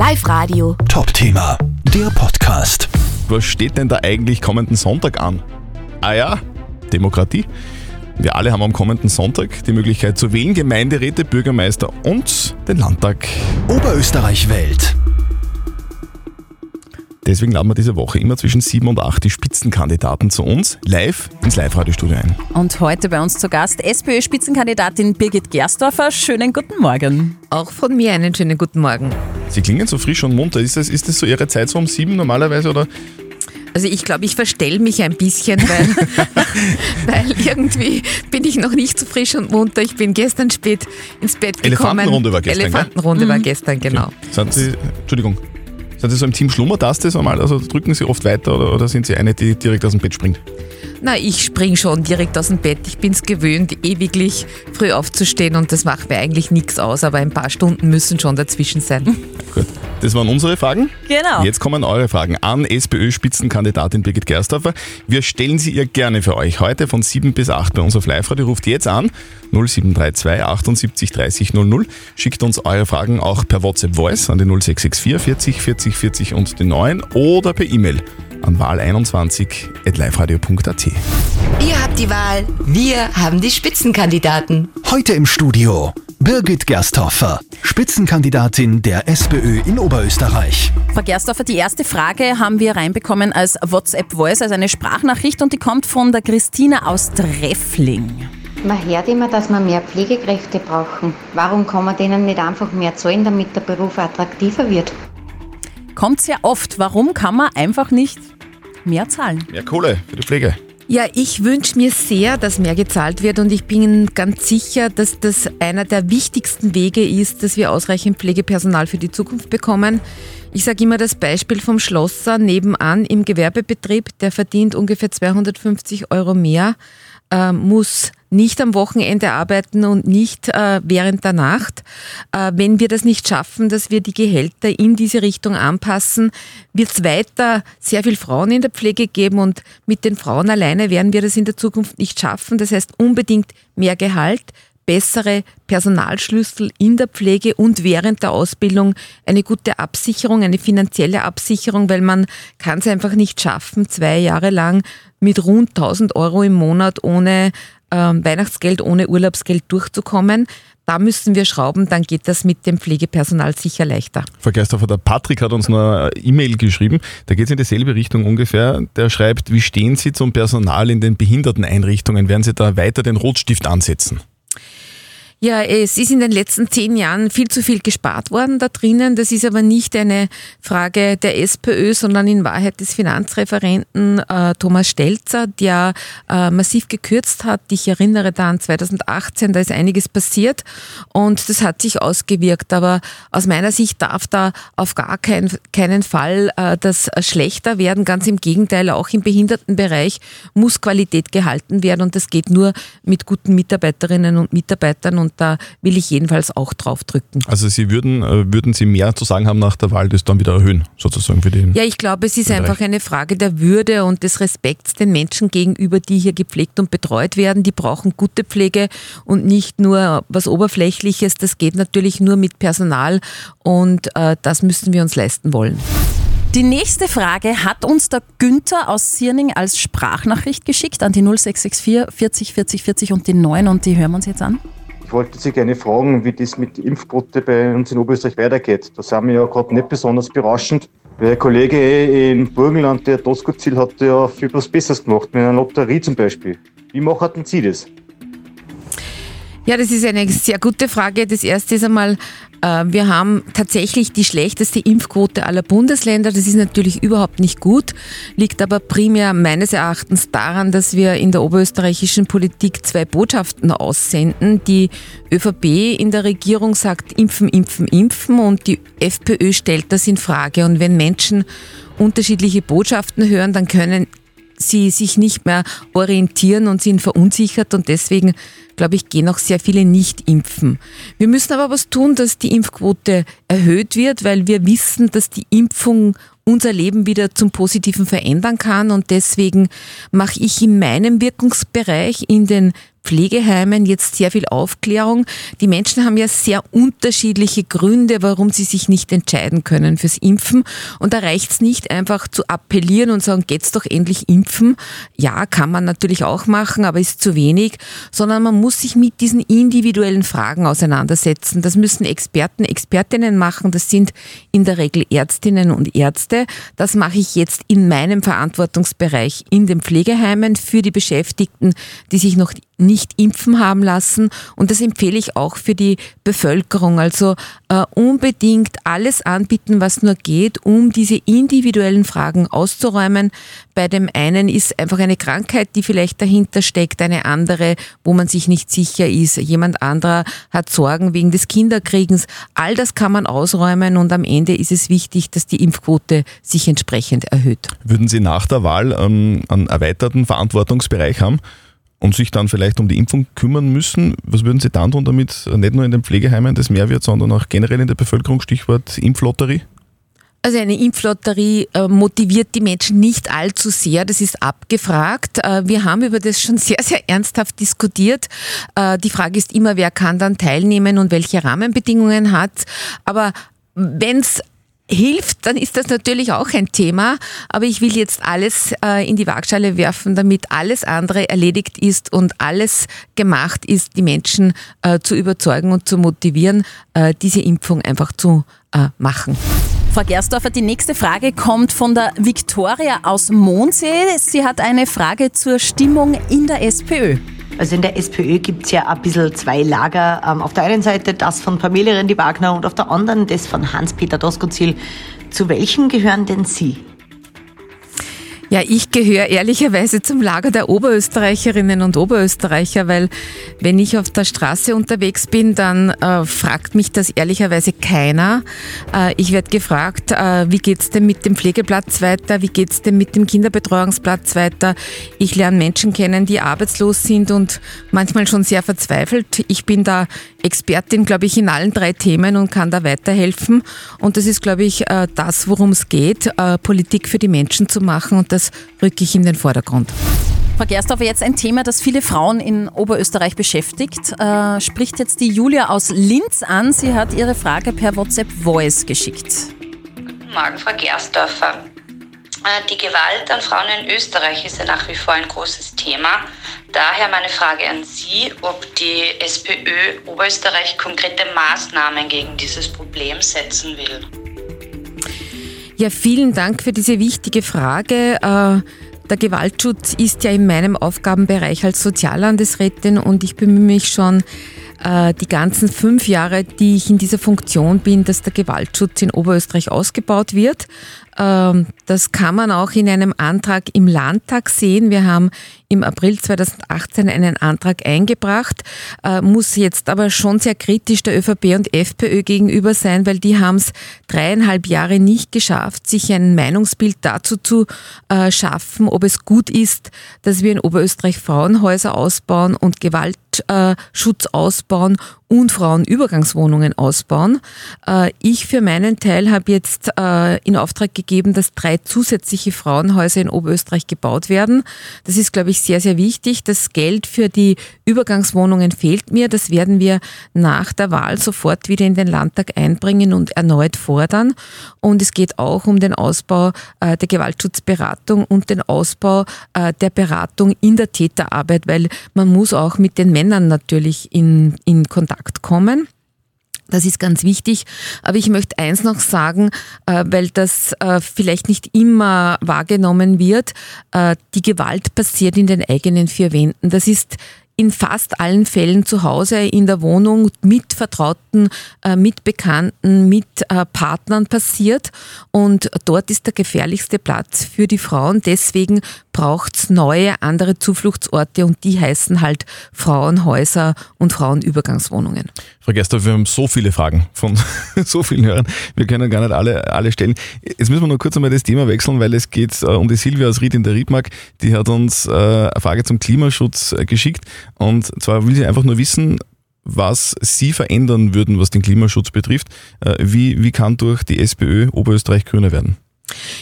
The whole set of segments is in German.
Live Radio. Top-Thema, der Podcast. Was steht denn da eigentlich kommenden Sonntag an? Ah ja, Demokratie. Wir alle haben am kommenden Sonntag die Möglichkeit zu wählen Gemeinderäte, Bürgermeister und den Landtag. Oberösterreich Welt. Deswegen laden wir diese Woche immer zwischen 7 und 8 die Spitzenkandidaten zu uns live ins Live-Radio-Studio ein. Und heute bei uns zu Gast SPÖ-Spitzenkandidatin Birgit Gerstorfer. Schönen guten Morgen. Auch von mir einen schönen guten Morgen. Sie klingen so frisch und munter. Ist das, ist das so Ihre Zeit so um 7 normalerweise oder? Also ich glaube, ich verstell mich ein bisschen, weil, weil irgendwie bin ich noch nicht so frisch und munter. Ich bin gestern spät ins Bett gekommen. Elefantenrunde war gestern, Elefantenrunde war gestern, genau. Sind Sie, Entschuldigung, sind Sie so im Team Schlummertaste so mal? Also drücken Sie oft weiter oder, oder sind Sie eine, die direkt aus dem Bett springt? Na, ich spring schon direkt aus dem Bett. Ich bin es gewöhnt, ewiglich früh aufzustehen und das macht mir eigentlich nichts aus, aber ein paar Stunden müssen schon dazwischen sein. Gut. Das waren unsere Fragen. Genau. Jetzt kommen eure Fragen an SPÖ-Spitzenkandidatin Birgit Gerstorfer. Wir stellen sie ihr gerne für euch heute von 7 bis 8 bei uns auf Live-Radio. Ruft jetzt an 0732 78 30 00. Schickt uns eure Fragen auch per WhatsApp Voice an die 0664 40 40 40 und den 9 oder per E-Mail an wahl21.liveradio.at. Ihr habt die Wahl, wir haben die Spitzenkandidaten. Heute im Studio Birgit Gersthofer, Spitzenkandidatin der SPÖ in Oberösterreich. Frau Gerstorfer, die erste Frage haben wir reinbekommen als WhatsApp-Voice, also eine Sprachnachricht und die kommt von der Christina aus Treffling. Man hört immer, dass wir mehr Pflegekräfte brauchen. Warum kann man denen nicht einfach mehr zahlen, damit der Beruf attraktiver wird? Kommt sehr oft. Warum kann man einfach nicht mehr zahlen? Mehr Kohle für die Pflege. Ja, ich wünsche mir sehr, dass mehr gezahlt wird und ich bin ganz sicher, dass das einer der wichtigsten Wege ist, dass wir ausreichend Pflegepersonal für die Zukunft bekommen. Ich sage immer das Beispiel vom Schlosser nebenan im Gewerbebetrieb, der verdient ungefähr 250 Euro mehr, äh, muss nicht am Wochenende arbeiten und nicht äh, während der Nacht. Äh, wenn wir das nicht schaffen, dass wir die Gehälter in diese Richtung anpassen, wird es weiter sehr viel Frauen in der Pflege geben und mit den Frauen alleine werden wir das in der Zukunft nicht schaffen. Das heißt unbedingt mehr Gehalt, bessere Personalschlüssel in der Pflege und während der Ausbildung eine gute Absicherung, eine finanzielle Absicherung, weil man kann es einfach nicht schaffen, zwei Jahre lang mit rund 1000 Euro im Monat ohne ähm, Weihnachtsgeld, ohne Urlaubsgeld durchzukommen. Da müssen wir schrauben, dann geht das mit dem Pflegepersonal sicher leichter. Frau Gerstorfer, der Patrick hat uns eine E-Mail geschrieben, da geht es in dieselbe Richtung ungefähr. Der schreibt, wie stehen Sie zum Personal in den Behinderteneinrichtungen? Werden Sie da weiter den Rotstift ansetzen? Ja, es ist in den letzten zehn Jahren viel zu viel gespart worden da drinnen. Das ist aber nicht eine Frage der SPÖ, sondern in Wahrheit des Finanzreferenten äh, Thomas Stelzer, der äh, massiv gekürzt hat. Ich erinnere da an 2018, da ist einiges passiert und das hat sich ausgewirkt. Aber aus meiner Sicht darf da auf gar kein, keinen Fall äh, das schlechter werden. Ganz im Gegenteil, auch im Behindertenbereich muss Qualität gehalten werden und das geht nur mit guten Mitarbeiterinnen und Mitarbeitern und da will ich jedenfalls auch drauf drücken. Also Sie würden, äh, würden Sie mehr zu sagen haben nach der Wahl, das dann wieder erhöhen, sozusagen für den. Ja, ich glaube, es ist einfach eine Frage der Würde und des Respekts den Menschen gegenüber, die hier gepflegt und betreut werden. Die brauchen gute Pflege und nicht nur was Oberflächliches. Das geht natürlich nur mit Personal und äh, das müssen wir uns leisten wollen. Die nächste Frage hat uns der Günther aus Sierning als Sprachnachricht geschickt an die 0664 40 40 40 und die 9 und die hören wir uns jetzt an. Ich wollte Sie gerne fragen, wie das mit der Impfquote bei uns in Oberösterreich weitergeht. Da sind wir ja gerade nicht besonders berauschend. Weil Ein Kollege im Burgenland, der Doskozil, hat ja viel was Besseres gemacht, mit einer Lotterie zum Beispiel. Wie machen Sie das? Ja, das ist eine sehr gute Frage. Das erste ist einmal, wir haben tatsächlich die schlechteste Impfquote aller Bundesländer. Das ist natürlich überhaupt nicht gut, liegt aber primär meines Erachtens daran, dass wir in der oberösterreichischen Politik zwei Botschaften aussenden. Die ÖVP in der Regierung sagt impfen, impfen, impfen und die FPÖ stellt das in Frage. Und wenn Menschen unterschiedliche Botschaften hören, dann können sie sich nicht mehr orientieren und sind verunsichert und deswegen, glaube ich, gehen auch sehr viele nicht impfen. Wir müssen aber was tun, dass die Impfquote erhöht wird, weil wir wissen, dass die Impfung unser Leben wieder zum Positiven verändern kann und deswegen mache ich in meinem Wirkungsbereich in den Pflegeheimen jetzt sehr viel Aufklärung. Die Menschen haben ja sehr unterschiedliche Gründe, warum sie sich nicht entscheiden können fürs Impfen. Und da reicht es nicht einfach zu appellieren und sagen, geht's doch endlich impfen. Ja, kann man natürlich auch machen, aber ist zu wenig, sondern man muss sich mit diesen individuellen Fragen auseinandersetzen. Das müssen Experten, Expertinnen machen. Das sind in der Regel Ärztinnen und Ärzte. Das mache ich jetzt in meinem Verantwortungsbereich in den Pflegeheimen für die Beschäftigten, die sich noch impfen haben lassen. Und das empfehle ich auch für die Bevölkerung. Also äh, unbedingt alles anbieten, was nur geht, um diese individuellen Fragen auszuräumen. Bei dem einen ist einfach eine Krankheit, die vielleicht dahinter steckt, eine andere, wo man sich nicht sicher ist. Jemand anderer hat Sorgen wegen des Kinderkriegens. All das kann man ausräumen und am Ende ist es wichtig, dass die Impfquote sich entsprechend erhöht. Würden Sie nach der Wahl ähm, einen erweiterten Verantwortungsbereich haben? Und sich dann vielleicht um die Impfung kümmern müssen, was würden Sie dann tun, damit nicht nur in den Pflegeheimen das mehr wird, sondern auch generell in der Bevölkerung, Stichwort Impflotterie? Also eine Impflotterie äh, motiviert die Menschen nicht allzu sehr, das ist abgefragt. Äh, wir haben über das schon sehr, sehr ernsthaft diskutiert. Äh, die Frage ist immer, wer kann dann teilnehmen und welche Rahmenbedingungen hat. Aber wenn es hilft, dann ist das natürlich auch ein Thema. Aber ich will jetzt alles äh, in die Waagschale werfen, damit alles andere erledigt ist und alles gemacht ist, die Menschen äh, zu überzeugen und zu motivieren, äh, diese Impfung einfach zu äh, machen. Frau Gersdorfer, die nächste Frage kommt von der Viktoria aus Mondsee. Sie hat eine Frage zur Stimmung in der SPÖ. Also in der SPÖ gibt es ja ein bisschen zwei Lager. Ähm, auf der einen Seite das von Pamela Rendi-Wagner und auf der anderen das von Hans-Peter Doskozil. Zu welchen gehören denn Sie? Ja, ich gehöre ehrlicherweise zum Lager der Oberösterreicherinnen und Oberösterreicher, weil wenn ich auf der Straße unterwegs bin, dann äh, fragt mich das ehrlicherweise keiner. Äh, ich werde gefragt, äh, wie geht's denn mit dem Pflegeplatz weiter? Wie geht's denn mit dem Kinderbetreuungsplatz weiter? Ich lerne Menschen kennen, die arbeitslos sind und manchmal schon sehr verzweifelt. Ich bin da Expertin, glaube ich, in allen drei Themen und kann da weiterhelfen. Und das ist, glaube ich, äh, das, worum es geht, äh, Politik für die Menschen zu machen. Und das rücke ich in den Vordergrund. Frau Gersthofer, jetzt ein Thema, das viele Frauen in Oberösterreich beschäftigt. Äh, spricht jetzt die Julia aus Linz an. Sie hat ihre Frage per WhatsApp Voice geschickt. Guten Morgen, Frau Gersthofer. Äh, die Gewalt an Frauen in Österreich ist ja nach wie vor ein großes Thema. Daher meine Frage an Sie, ob die SPÖ Oberösterreich konkrete Maßnahmen gegen dieses Problem setzen will. Ja, vielen Dank für diese wichtige Frage. Äh, der Gewaltschutz ist ja in meinem Aufgabenbereich als Soziallandesrätin und ich bemühe mich schon äh, die ganzen fünf Jahre, die ich in dieser Funktion bin, dass der Gewaltschutz in Oberösterreich ausgebaut wird. Ähm, das kann man auch in einem Antrag im Landtag sehen. Wir haben im April 2018 einen Antrag eingebracht, äh, muss jetzt aber schon sehr kritisch der ÖVP und FPÖ gegenüber sein, weil die haben es dreieinhalb Jahre nicht geschafft, sich ein Meinungsbild dazu zu äh, schaffen, ob es gut ist, dass wir in Oberösterreich Frauenhäuser ausbauen und Gewaltschutz ausbauen und Frauenübergangswohnungen ausbauen. Äh, ich für meinen Teil habe jetzt äh, in Auftrag gegeben, dass drei zusätzliche Frauenhäuser in Oberösterreich gebaut werden. Das ist, glaube ich, sehr, sehr wichtig. Das Geld für die Übergangswohnungen fehlt mir. Das werden wir nach der Wahl sofort wieder in den Landtag einbringen und erneut fordern. Und es geht auch um den Ausbau äh, der Gewaltschutzberatung und den Ausbau der Beratung in der Täterarbeit, weil man muss auch mit den Männern natürlich in, in Kontakt Kontakt kommen. Das ist ganz wichtig. Aber ich möchte eins noch sagen, äh, weil das äh, vielleicht nicht immer wahrgenommen wird. Äh, die Gewalt passiert in den eigenen vier Wänden. Das ist in fast allen Fällen zu Hause in der Wohnung mit Vertrauten, äh, mit Bekannten, mit äh, Partnern passiert. Und dort ist der gefährlichste Platz für die Frauen. Deswegen braucht es neue, andere Zufluchtsorte und die heißen halt Frauenhäuser und Frauenübergangswohnungen. Frau Gerster, wir haben so viele Fragen von so vielen Hörern. Wir können gar nicht alle, alle stellen. Jetzt müssen wir nur kurz einmal das Thema wechseln, weil es geht äh, um die Silvia aus Ried in der Riedmark. Die hat uns eine Frage zum Klimaschutz geschickt. Und zwar will sie einfach nur wissen, was Sie verändern würden, was den Klimaschutz betrifft. Äh, wie, wie kann durch die SPÖ Oberösterreich grüner werden?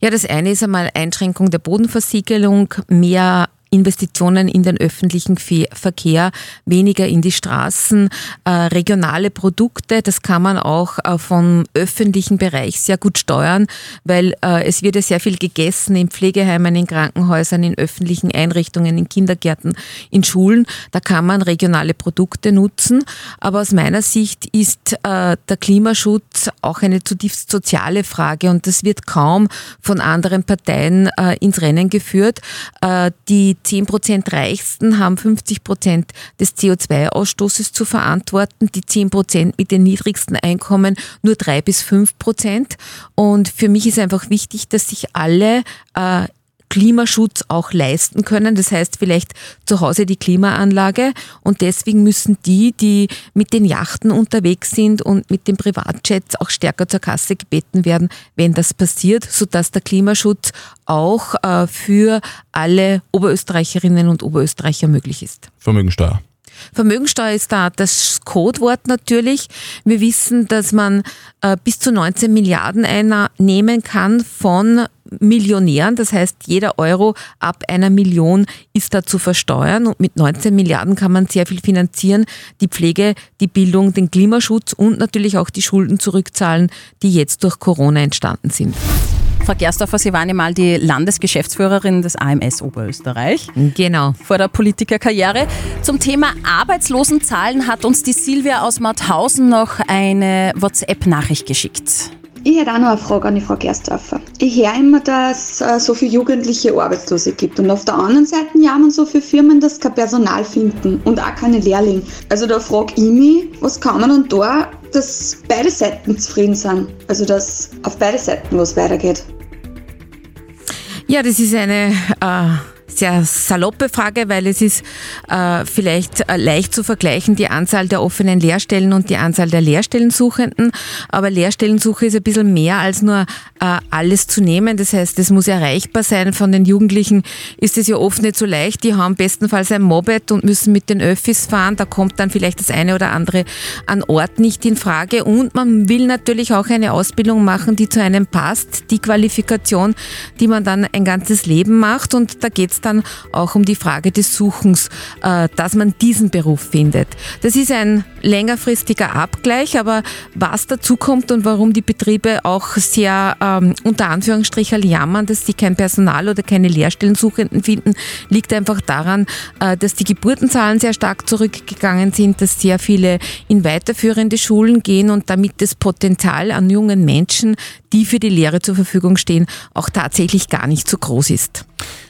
Ja, das eine ist einmal Einschränkung der Bodenversiegelung, mehr Investitionen in den öffentlichen Verkehr, weniger in die Straßen, äh, regionale Produkte. Das kann man auch äh, vom öffentlichen Bereich sehr gut steuern, weil äh, es wird ja sehr viel gegessen in Pflegeheimen, in Krankenhäusern, in öffentlichen Einrichtungen, in Kindergärten, in Schulen. Da kann man regionale Produkte nutzen. Aber aus meiner Sicht ist der Klimaschutz auch eine zutiefst soziale Frage und das wird kaum von anderen Parteien ins Rennen geführt. Die 10 Prozent Reichsten haben 50 Prozent des CO2-Ausstoßes zu verantworten, die 10 Prozent mit den niedrigsten Einkommen nur 3 bis 5 Prozent. Und für mich ist einfach wichtig, dass sich alle äh, Klimaschutz auch leisten können. Das heißt vielleicht zu Hause die Klimaanlage und deswegen müssen die, die mit den Yachten unterwegs sind und mit den Privatjets auch stärker zur Kasse gebeten werden, wenn das passiert, sodass der Klimaschutz auch äh, für alle Oberösterreicherinnen und Oberösterreicher möglich ist. Vermögensteuer. Vermögensteuer ist da das Codewort natürlich. Wir wissen, dass man äh, bis zu 19 Milliarden einnehmen kann von Millionären. Das heißt, jeder Euro ab einer Million ist da zu versteuern und mit 19 Milliarden kann man sehr viel finanzieren. Die Pflege, die Bildung, den Klimaschutz und natürlich auch die Schulden zurückzahlen, die jetzt durch Corona entstanden sind. Frau Gerstoffer, Sie waren ja mal die Landesgeschäftsführerin des AMS Oberösterreich. Genau. Vor der Politikerkarriere. Zum Thema Arbeitslosenzahlen hat uns die Silvia aus Mauthausen noch eine WhatsApp-Nachricht geschickt. Ich hätte auch noch eine Frage an die Frau Gerstdorfer. Ich höre immer, dass es äh, so viele jugendliche Arbeitslose gibt. Und auf der anderen Seite jammern so viele Firmen, dass sie kein Personal finden und auch keine Lehrlinge. Also da frage ich mich, was kann man dann da, dass beide Seiten zufrieden sind? Also dass auf beide Seiten was weitergeht. Ja, das ist eine äh, sehr saloppe Frage, weil es ist äh, vielleicht äh, leicht zu vergleichen, die Anzahl der offenen Lehrstellen und die Anzahl der Lehrstellensuchenden. Aber Lehrstellensuche ist ein bisschen mehr als nur äh, alles zu nehmen. Das heißt, es muss erreichbar sein. Von den Jugendlichen ist es ja oft nicht so leicht. Die haben bestenfalls ein Mobet und müssen mit den Öffis fahren. Da kommt dann vielleicht das eine oder andere an Ort nicht in Frage. Und man will natürlich auch eine Ausbildung machen, die zu einem passt. Die Qualifikation, die man dann ein ganzes Leben macht. Und da geht es dann auch um die Frage des Suchens, äh, dass man diesen Beruf findet. Das ist ein längerfristiger Abgleich, aber was dazu kommt und warum die Betriebe auch sehr ähm, unter Anführungsstrichen jammern, dass sie kein Personal oder keine Lehrstellensuchenden finden, liegt einfach daran, äh, dass die Geburtenzahlen sehr stark zurückgegangen sind, dass sehr viele in weiterführende Schulen gehen und damit das Potenzial an jungen Menschen, die für die Lehre zur Verfügung stehen, auch tatsächlich gar nicht so groß ist.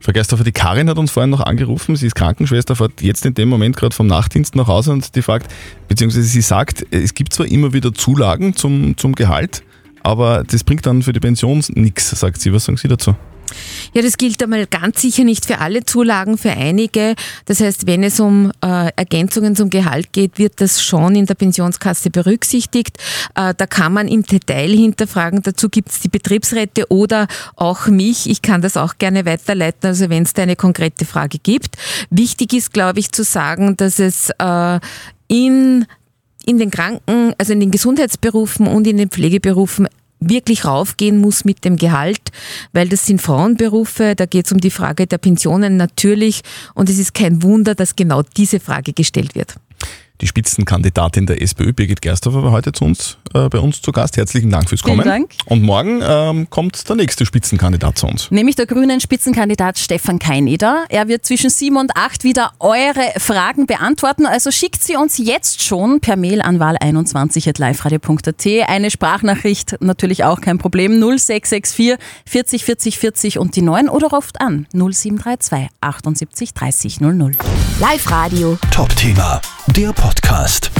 Frau Gersthofer, die Karin hat uns vorhin noch angerufen. Sie ist Krankenschwester, fährt jetzt in dem Moment gerade vom Nachtdienst nach Hause und die fragt, beziehungsweise sie sagt, es gibt zwar immer wieder Zulagen zum, zum Gehalt, aber das bringt dann für die Pension nichts, sagt sie. Was sagen Sie dazu? Ja, das gilt einmal ganz sicher nicht für alle Zulagen, für einige. Das heißt, wenn es um äh, Ergänzungen zum Gehalt geht, wird das schon in der Pensionskasse berücksichtigt. Äh, da kann man im Detail hinterfragen. Dazu gibt es die Betriebsräte oder auch mich. Ich kann das auch gerne weiterleiten, also wenn es da eine konkrete Frage gibt. Wichtig ist, glaube ich, zu sagen, dass es äh, in in den Kranken, also in den Gesundheitsberufen und in den Pflegeberufen wirklich raufgehen muss mit dem Gehalt, weil das sind Frauenberufe, da geht es um die Frage der Pensionen natürlich und es ist kein Wunder, dass genau diese Frage gestellt wird. Die Spitzenkandidatin der SPÖ, Birgit Gersthofer, war heute zu uns, äh, bei uns zu Gast. Herzlichen Dank fürs Kommen. Vielen Dank. Und morgen ähm, kommt der nächste Spitzenkandidat zu uns. Nämlich der grünen Spitzenkandidat Stefan Keineder. Er wird zwischen 7 und 8 wieder eure Fragen beantworten. Also schickt sie uns jetzt schon per Mail an wahl21.liferadio.at. Eine Sprachnachricht natürlich auch kein Problem. 0664 40 40 40 und die 9 oder ruft an 0732 78 30 00. Live Radio. Top-Thema, der Podcast.